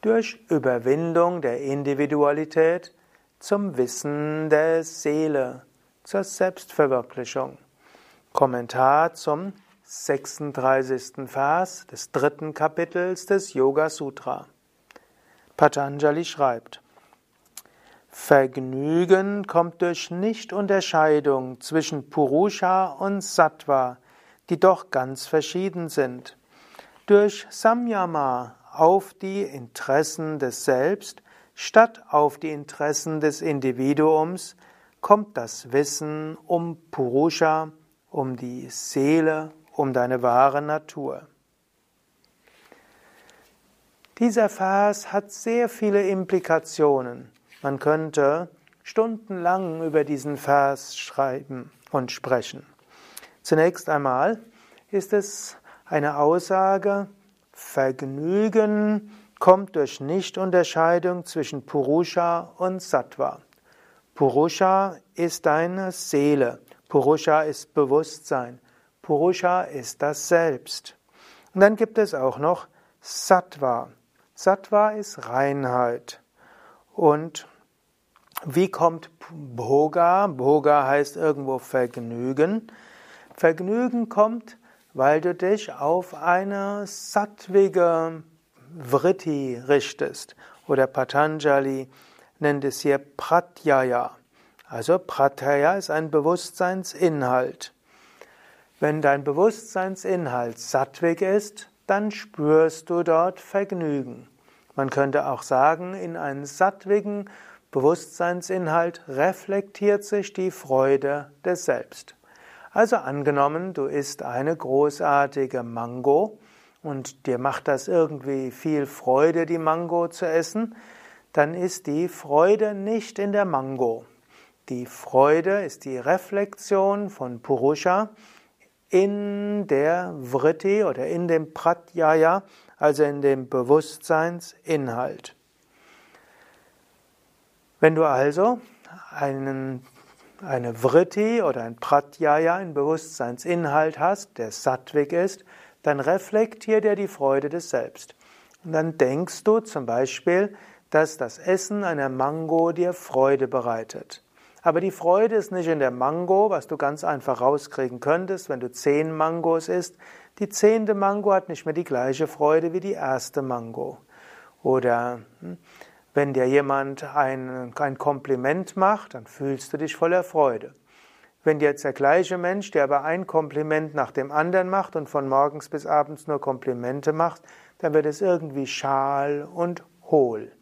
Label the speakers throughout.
Speaker 1: durch Überwindung der Individualität zum Wissen der Seele, zur Selbstverwirklichung. Kommentar zum 36. Vers des dritten Kapitels des Yoga Sutra. Patanjali schreibt, Vergnügen kommt durch Nichtunterscheidung zwischen Purusha und Sattva, die doch ganz verschieden sind. Durch Samyama auf die Interessen des Selbst statt auf die Interessen des Individuums kommt das Wissen um Purusha, um die Seele, um deine wahre Natur. Dieser Vers hat sehr viele Implikationen. Man könnte stundenlang über diesen Vers schreiben und sprechen. Zunächst einmal ist es eine Aussage, Vergnügen kommt durch Nichtunterscheidung zwischen Purusha und Sattva. Purusha ist deine Seele, Purusha ist Bewusstsein. Purusha ist das Selbst. Und dann gibt es auch noch Sattva. Sattva ist Reinheit. Und wie kommt Bhoga? Bhoga heißt irgendwo Vergnügen. Vergnügen kommt, weil du dich auf eine sattwige Vritti richtest. Oder Patanjali nennt es hier Pratyaya. Also Pratyaya ist ein Bewusstseinsinhalt. Wenn dein Bewusstseinsinhalt sattwig ist, dann spürst du dort Vergnügen. Man könnte auch sagen, in einen sattwigen Bewusstseinsinhalt reflektiert sich die Freude des Selbst. Also angenommen, du isst eine großartige Mango und dir macht das irgendwie viel Freude, die Mango zu essen, dann ist die Freude nicht in der Mango. Die Freude ist die Reflexion von Purusha, in der Vritti oder in dem Pratyaya, also in dem Bewusstseinsinhalt. Wenn du also einen, eine Vritti oder ein Pratyaya, einen Bewusstseinsinhalt hast, der sattwig ist, dann reflektiert er die Freude des Selbst. Und dann denkst du zum Beispiel, dass das Essen einer Mango dir Freude bereitet. Aber die Freude ist nicht in der Mango, was du ganz einfach rauskriegen könntest, wenn du zehn Mangos isst. Die zehnte Mango hat nicht mehr die gleiche Freude wie die erste Mango. Oder hm, wenn dir jemand ein, ein Kompliment macht, dann fühlst du dich voller Freude. Wenn dir jetzt der gleiche Mensch, der aber ein Kompliment nach dem anderen macht und von morgens bis abends nur Komplimente macht, dann wird es irgendwie schal und hohl.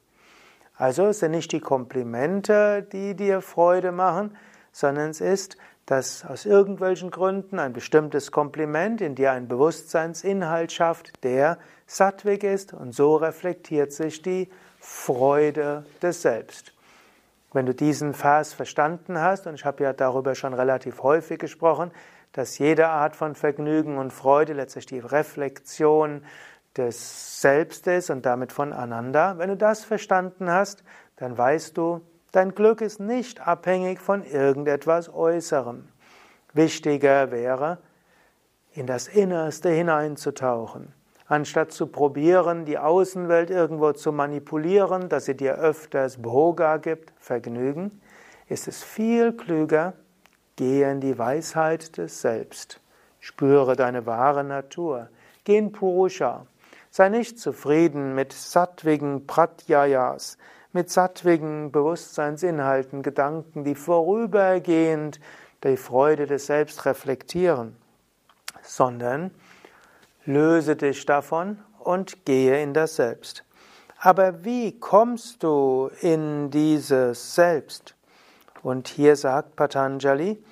Speaker 1: Also es sind nicht die Komplimente, die dir Freude machen, sondern es ist, dass aus irgendwelchen Gründen ein bestimmtes Kompliment in dir einen Bewusstseinsinhalt schafft, der sattwig ist und so reflektiert sich die Freude des Selbst. Wenn du diesen Vers verstanden hast, und ich habe ja darüber schon relativ häufig gesprochen, dass jede Art von Vergnügen und Freude letztlich die Reflexion des Selbstes und damit voneinander. Wenn du das verstanden hast, dann weißt du, dein Glück ist nicht abhängig von irgendetwas Äußerem. Wichtiger wäre, in das Innerste hineinzutauchen. Anstatt zu probieren, die Außenwelt irgendwo zu manipulieren, dass sie dir öfters Bhoga gibt, Vergnügen, ist es viel klüger, gehe in die Weisheit des Selbst. Spüre deine wahre Natur. Geh in Purusha. Sei nicht zufrieden mit sattwigen Pratyayas, mit sattwigen Bewusstseinsinhalten, Gedanken, die vorübergehend die Freude des Selbst reflektieren, sondern löse dich davon und gehe in das Selbst. Aber wie kommst du in dieses Selbst? Und hier sagt Patanjali,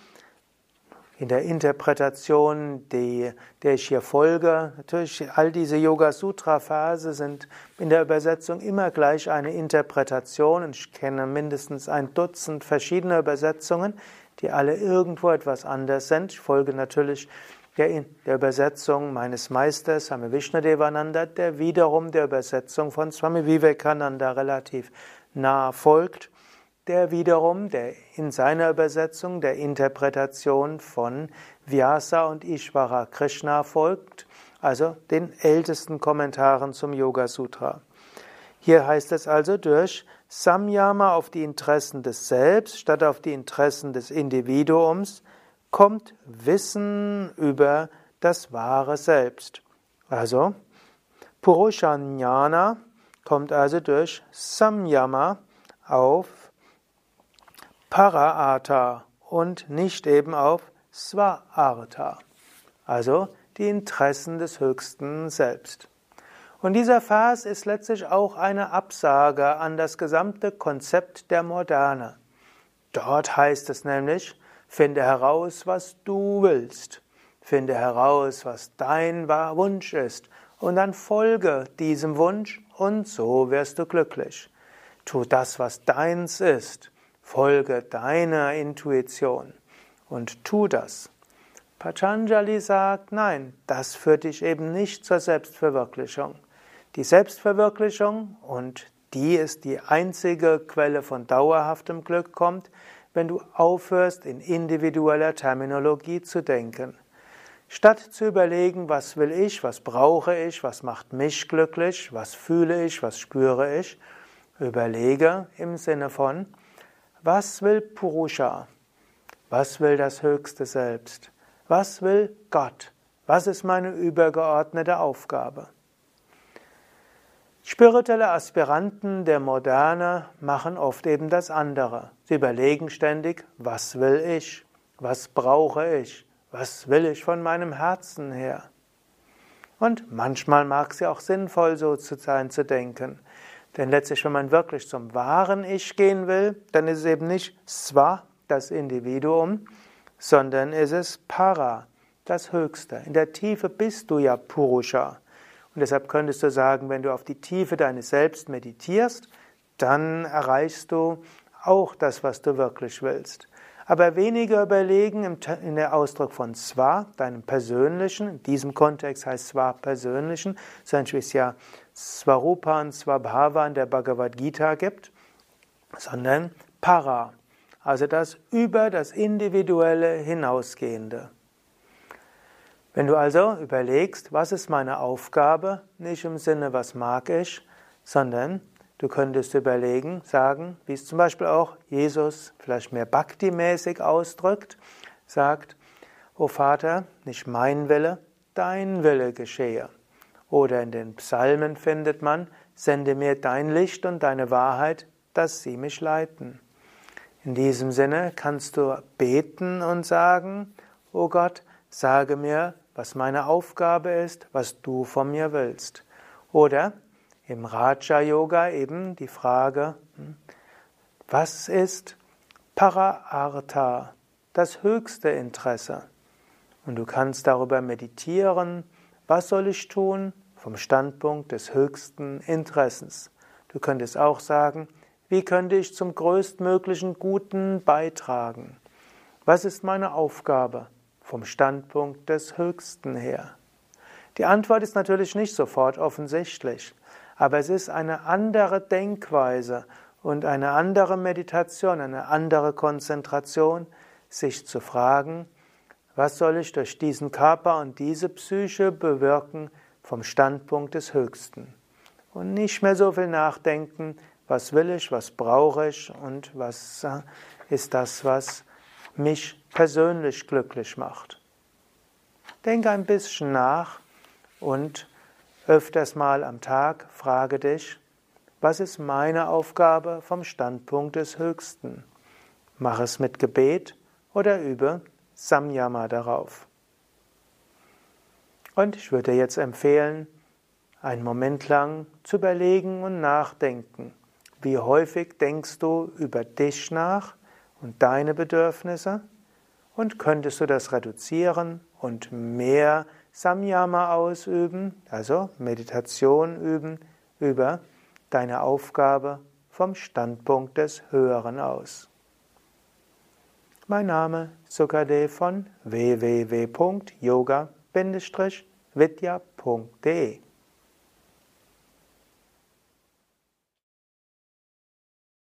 Speaker 1: in der Interpretation, die, der ich hier folge. Natürlich, all diese Yoga-Sutra-Verse sind in der Übersetzung immer gleich eine Interpretation. Ich kenne mindestens ein Dutzend verschiedene Übersetzungen, die alle irgendwo etwas anders sind. Ich folge natürlich der, der Übersetzung meines Meisters, Swami Vishnadevananda, der wiederum der Übersetzung von Swami Vivekananda relativ nah folgt der wiederum, der in seiner Übersetzung der Interpretation von Vyasa und Ishvara Krishna folgt, also den ältesten Kommentaren zum Yoga Sutra. Hier heißt es also durch Samyama auf die Interessen des Selbst statt auf die Interessen des Individuums kommt Wissen über das wahre Selbst. Also Purushanyana kommt also durch Samyama auf Paraartha und nicht eben auf Swaartha. Also die Interessen des höchsten Selbst. Und dieser Vers ist letztlich auch eine Absage an das gesamte Konzept der Moderne. Dort heißt es nämlich, finde heraus, was du willst, finde heraus, was dein Wunsch ist, und dann folge diesem Wunsch und so wirst du glücklich. Tu das, was deins ist, folge deiner Intuition und tu das. Patanjali sagt, nein, das führt dich eben nicht zur Selbstverwirklichung. Die Selbstverwirklichung, und die ist die einzige Quelle von dauerhaftem Glück, kommt, wenn du aufhörst, in individueller Terminologie zu denken. Statt zu überlegen, was will ich, was brauche ich, was macht mich glücklich, was fühle ich, was spüre ich, überlege im Sinne von, was will Purusha, was will das höchste Selbst, was will Gott, was ist meine übergeordnete Aufgabe. Spirituelle Aspiranten der Moderne machen oft eben das andere. Sie überlegen ständig, was will ich? Was brauche ich? Was will ich von meinem Herzen her? Und manchmal mag es ja auch sinnvoll, so zu sein, zu denken. Denn letztlich, wenn man wirklich zum wahren Ich gehen will, dann ist es eben nicht Swa, das Individuum, sondern ist es Para, das Höchste. In der Tiefe bist du ja Purusha. Und deshalb könntest du sagen, wenn du auf die Tiefe deines Selbst meditierst, dann erreichst du auch das, was du wirklich willst. Aber weniger überlegen in der Ausdruck von Swa, deinem persönlichen, in diesem Kontext heißt Swa persönlichen, so wie es ja Swarupa und Swabhava in der Bhagavad Gita gibt, sondern Para, also das über das Individuelle hinausgehende. Wenn du also überlegst, was ist meine Aufgabe, nicht im Sinne, was mag ich, sondern du könntest überlegen, sagen, wie es zum Beispiel auch Jesus vielleicht mehr Bhakti-mäßig ausdrückt, sagt, O Vater, nicht mein Wille, dein Wille geschehe. Oder in den Psalmen findet man, sende mir dein Licht und deine Wahrheit, dass sie mich leiten. In diesem Sinne kannst du beten und sagen, O Gott, sage mir, was meine Aufgabe ist, was du von mir willst. Oder im Raja Yoga eben die Frage, hm, was ist Paraartha, das höchste Interesse? Und du kannst darüber meditieren, was soll ich tun vom Standpunkt des höchsten Interessens. Du könntest auch sagen, wie könnte ich zum größtmöglichen Guten beitragen? Was ist meine Aufgabe? Vom Standpunkt des Höchsten her? Die Antwort ist natürlich nicht sofort offensichtlich, aber es ist eine andere Denkweise und eine andere Meditation, eine andere Konzentration, sich zu fragen, was soll ich durch diesen Körper und diese Psyche bewirken vom Standpunkt des Höchsten? Und nicht mehr so viel nachdenken, was will ich, was brauche ich und was äh, ist das, was mich persönlich glücklich macht. Denke ein bisschen nach und öfters mal am Tag frage dich, was ist meine Aufgabe vom Standpunkt des Höchsten? Mach es mit Gebet oder übe Samyama darauf. Und ich würde jetzt empfehlen, einen Moment lang zu überlegen und nachdenken. Wie häufig denkst du über dich nach und deine Bedürfnisse? Und könntest du das reduzieren und mehr Samyama ausüben, also Meditation üben über deine Aufgabe vom Standpunkt des Höheren aus. Mein Name Sukade von www.yoga-vidya.de